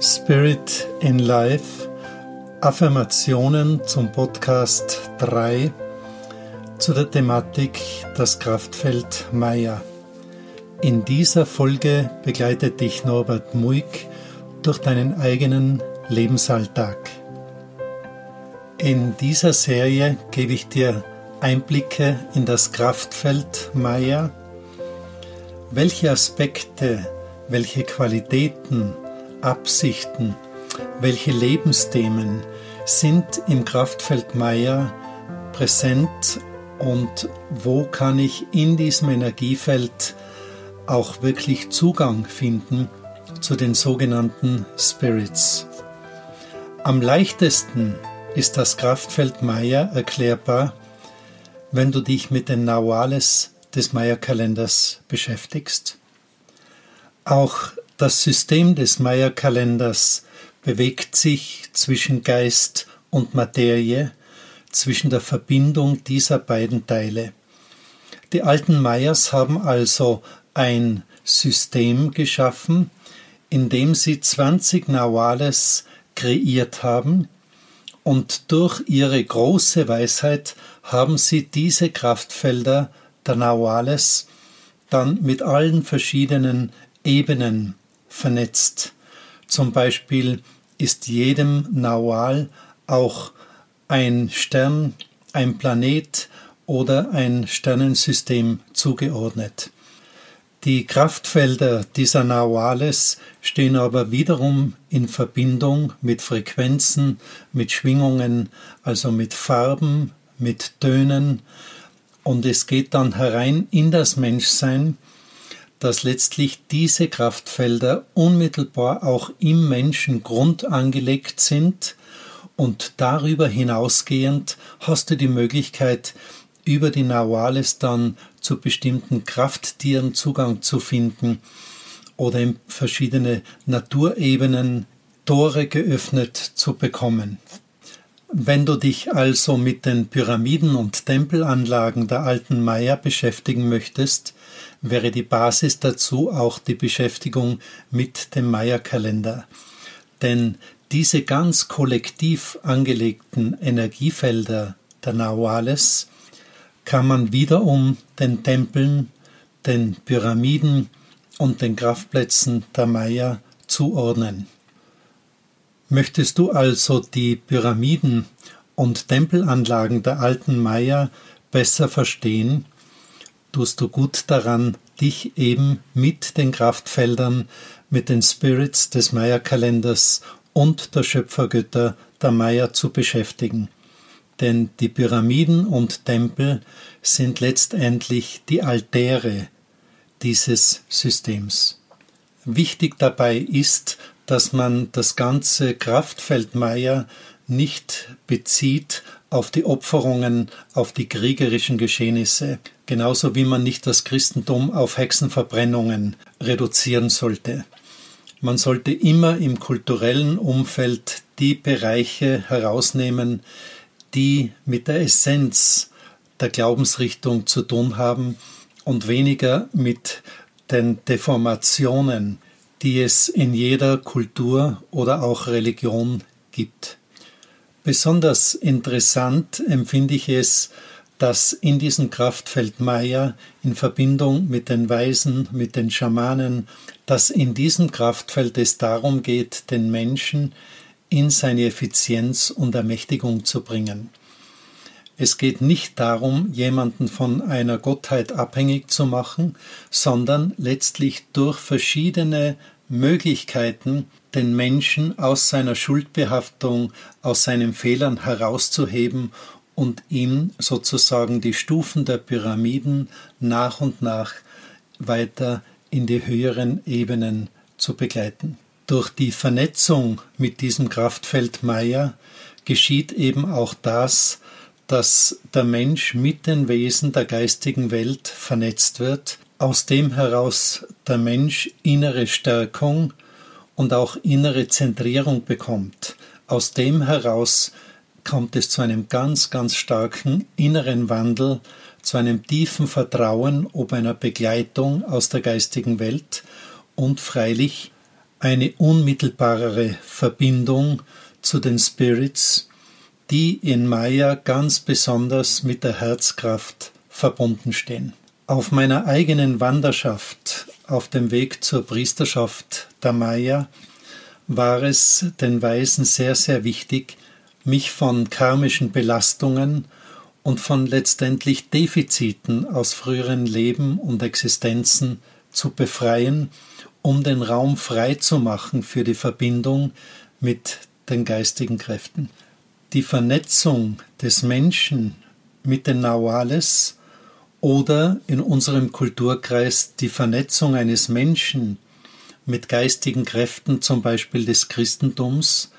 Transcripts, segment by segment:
Spirit in Life Affirmationen zum Podcast 3 zu der Thematik das Kraftfeld Maya. In dieser Folge begleitet dich Norbert Muig durch deinen eigenen Lebensalltag. In dieser Serie gebe ich dir Einblicke in das Kraftfeld Maya, welche Aspekte, welche Qualitäten, Absichten, welche Lebensthemen sind im Kraftfeld Maya präsent und wo kann ich in diesem Energiefeld auch wirklich Zugang finden zu den sogenannten Spirits. Am leichtesten ist das Kraftfeld Maya erklärbar, wenn du dich mit den Nawales des Maya-Kalenders beschäftigst. Auch das System des Maya-Kalenders bewegt sich zwischen Geist und Materie, zwischen der Verbindung dieser beiden Teile. Die alten Mayas haben also ein System geschaffen, in dem sie 20 Nawales kreiert haben, und durch ihre große Weisheit haben sie diese Kraftfelder der Nawales dann mit allen verschiedenen Ebenen vernetzt. Zum Beispiel ist jedem Nawal auch ein Stern, ein Planet oder ein Sternensystem zugeordnet. Die Kraftfelder dieser Nawales stehen aber wiederum in Verbindung mit Frequenzen, mit Schwingungen, also mit Farben, mit Tönen, und es geht dann herein in das Menschsein, dass letztlich diese Kraftfelder unmittelbar auch im Menschen Grund angelegt sind und darüber hinausgehend hast du die Möglichkeit, über die Nawales dann zu bestimmten Krafttieren Zugang zu finden oder in verschiedene Naturebenen Tore geöffnet zu bekommen. Wenn du dich also mit den Pyramiden und Tempelanlagen der alten Maya beschäftigen möchtest, wäre die Basis dazu auch die Beschäftigung mit dem Maya-Kalender. Denn diese ganz kollektiv angelegten Energiefelder der Nawales kann man wiederum den Tempeln, den Pyramiden und den Kraftplätzen der Maya zuordnen. Möchtest du also die Pyramiden und Tempelanlagen der alten Maya besser verstehen, tust du gut daran, dich eben mit den Kraftfeldern, mit den Spirits des Maya-Kalenders und der Schöpfergötter der Maya zu beschäftigen. Denn die Pyramiden und Tempel sind letztendlich die Altäre dieses Systems. Wichtig dabei ist, dass man das ganze Kraftfeld Maya nicht bezieht auf die Opferungen, auf die kriegerischen Geschehnisse, genauso wie man nicht das Christentum auf Hexenverbrennungen reduzieren sollte. Man sollte immer im kulturellen Umfeld die Bereiche herausnehmen, die mit der Essenz der Glaubensrichtung zu tun haben und weniger mit den Deformationen, die es in jeder Kultur oder auch Religion gibt. Besonders interessant empfinde ich es, dass in diesem Kraftfeld Maya in Verbindung mit den Weisen, mit den Schamanen, dass in diesem Kraftfeld es darum geht, den Menschen in seine Effizienz und Ermächtigung zu bringen. Es geht nicht darum, jemanden von einer Gottheit abhängig zu machen, sondern letztlich durch verschiedene Möglichkeiten, den Menschen aus seiner Schuldbehaftung, aus seinen Fehlern herauszuheben und ihm sozusagen die Stufen der Pyramiden nach und nach weiter in die höheren Ebenen zu begleiten. Durch die Vernetzung mit diesem Kraftfeld Maya geschieht eben auch das, dass der Mensch mit den Wesen der geistigen Welt vernetzt wird aus dem heraus der Mensch innere Stärkung und auch innere Zentrierung bekommt. Aus dem heraus kommt es zu einem ganz, ganz starken inneren Wandel, zu einem tiefen Vertrauen ob einer Begleitung aus der geistigen Welt und freilich eine unmittelbarere Verbindung zu den Spirits, die in Maya ganz besonders mit der Herzkraft verbunden stehen. Auf meiner eigenen Wanderschaft auf dem Weg zur Priesterschaft der Maya war es den Weisen sehr, sehr wichtig, mich von karmischen Belastungen und von letztendlich Defiziten aus früheren Leben und Existenzen zu befreien, um den Raum frei zu machen für die Verbindung mit den geistigen Kräften. Die Vernetzung des Menschen mit den Nawales oder in unserem Kulturkreis die Vernetzung eines Menschen mit geistigen Kräften, zum Beispiel des Christentums,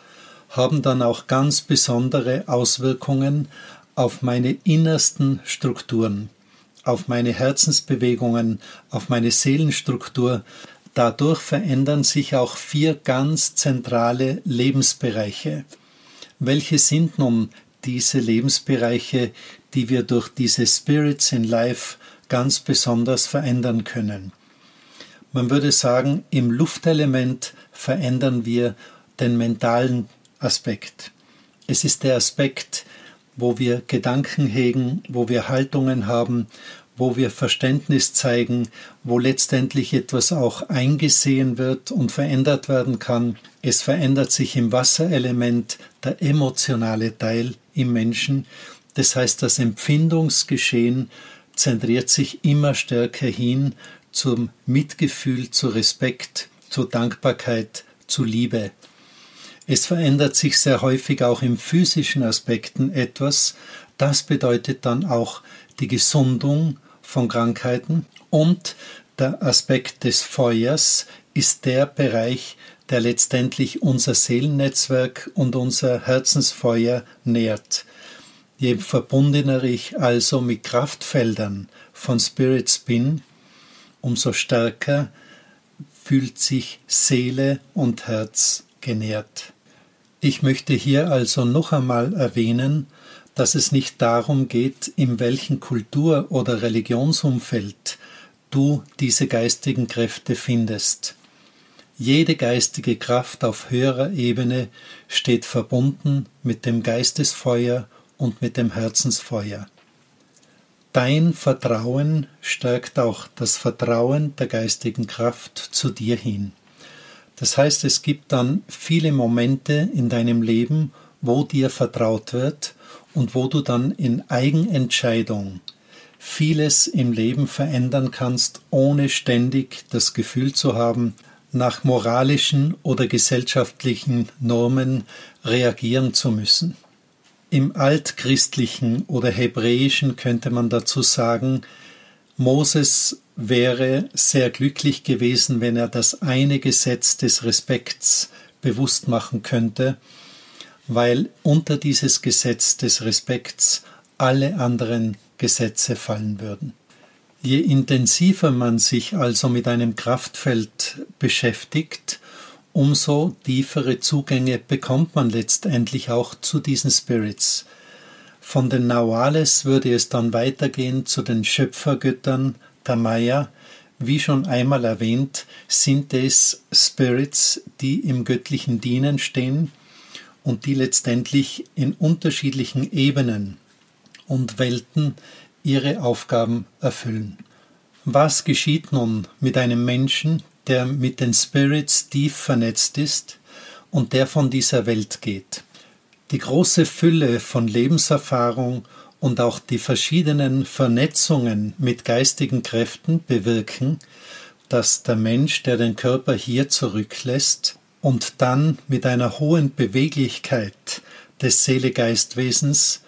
haben dann auch ganz besondere Auswirkungen auf meine innersten Strukturen, auf meine Herzensbewegungen, auf meine Seelenstruktur. Dadurch verändern sich auch vier ganz zentrale Lebensbereiche. Welche sind nun diese Lebensbereiche, die wir durch diese Spirits in Life ganz besonders verändern können? Man würde sagen, im Luftelement verändern wir den mentalen Aspekt. Es ist der Aspekt, wo wir Gedanken hegen, wo wir Haltungen haben, wo wir Verständnis zeigen, wo letztendlich etwas auch eingesehen wird und verändert werden kann. Es verändert sich im Wasserelement der emotionale Teil im Menschen. Das heißt, das Empfindungsgeschehen zentriert sich immer stärker hin zum Mitgefühl, zu Respekt, zur Dankbarkeit, zu Liebe. Es verändert sich sehr häufig auch im physischen Aspekten etwas. Das bedeutet dann auch die Gesundung von Krankheiten und der Aspekt des Feuers ist der Bereich, der letztendlich unser Seelennetzwerk und unser Herzensfeuer nährt. Je verbundener ich also mit Kraftfeldern von Spirits bin, umso stärker fühlt sich Seele und Herz genährt. Ich möchte hier also noch einmal erwähnen, dass es nicht darum geht, in welchem Kultur- oder Religionsumfeld du diese geistigen Kräfte findest. Jede geistige Kraft auf höherer Ebene steht verbunden mit dem Geistesfeuer und mit dem Herzensfeuer. Dein Vertrauen stärkt auch das Vertrauen der geistigen Kraft zu dir hin. Das heißt, es gibt dann viele Momente in deinem Leben, wo dir vertraut wird und wo du dann in Eigenentscheidung vieles im Leben verändern kannst, ohne ständig das Gefühl zu haben, nach moralischen oder gesellschaftlichen Normen reagieren zu müssen. Im altchristlichen oder hebräischen könnte man dazu sagen, Moses wäre sehr glücklich gewesen, wenn er das eine Gesetz des Respekts bewusst machen könnte, weil unter dieses Gesetz des Respekts alle anderen Gesetze fallen würden. Je intensiver man sich also mit einem Kraftfeld beschäftigt, umso tiefere Zugänge bekommt man letztendlich auch zu diesen Spirits. Von den Nawales würde es dann weitergehen zu den Schöpfergöttern der Maya. Wie schon einmal erwähnt, sind es Spirits, die im göttlichen Dienen stehen und die letztendlich in unterschiedlichen Ebenen und Welten ihre Aufgaben erfüllen. Was geschieht nun mit einem Menschen, der mit den Spirits tief vernetzt ist und der von dieser Welt geht. Die große Fülle von Lebenserfahrung und auch die verschiedenen Vernetzungen mit geistigen Kräften bewirken, dass der Mensch, der den Körper hier zurücklässt und dann mit einer hohen Beweglichkeit des Seele-Geistwesens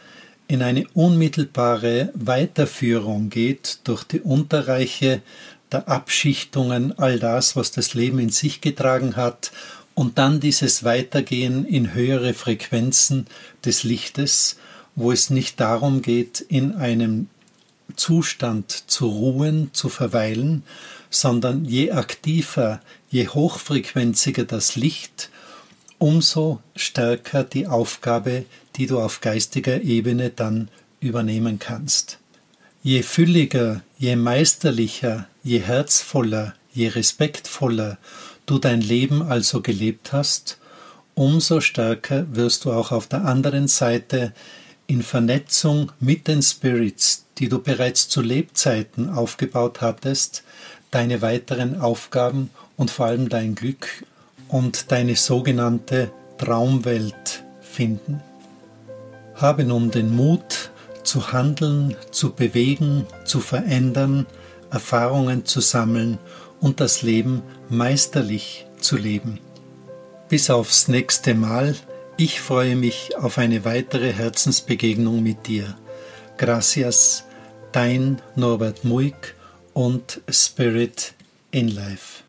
in eine unmittelbare Weiterführung geht durch die Unterreiche der Abschichtungen, all das, was das Leben in sich getragen hat, und dann dieses Weitergehen in höhere Frequenzen des Lichtes, wo es nicht darum geht, in einem Zustand zu ruhen, zu verweilen, sondern je aktiver, je hochfrequenziger das Licht, umso stärker die Aufgabe, die du auf geistiger Ebene dann übernehmen kannst. Je fülliger, je meisterlicher, je herzvoller, je respektvoller du dein Leben also gelebt hast, umso stärker wirst du auch auf der anderen Seite in Vernetzung mit den Spirits, die du bereits zu Lebzeiten aufgebaut hattest, deine weiteren Aufgaben und vor allem dein Glück und deine sogenannte Traumwelt finden. Habe nun den Mut zu handeln, zu bewegen, zu verändern, Erfahrungen zu sammeln und das Leben meisterlich zu leben. Bis aufs nächste Mal. Ich freue mich auf eine weitere Herzensbegegnung mit dir. Gracias, dein Norbert Muig und Spirit in Life.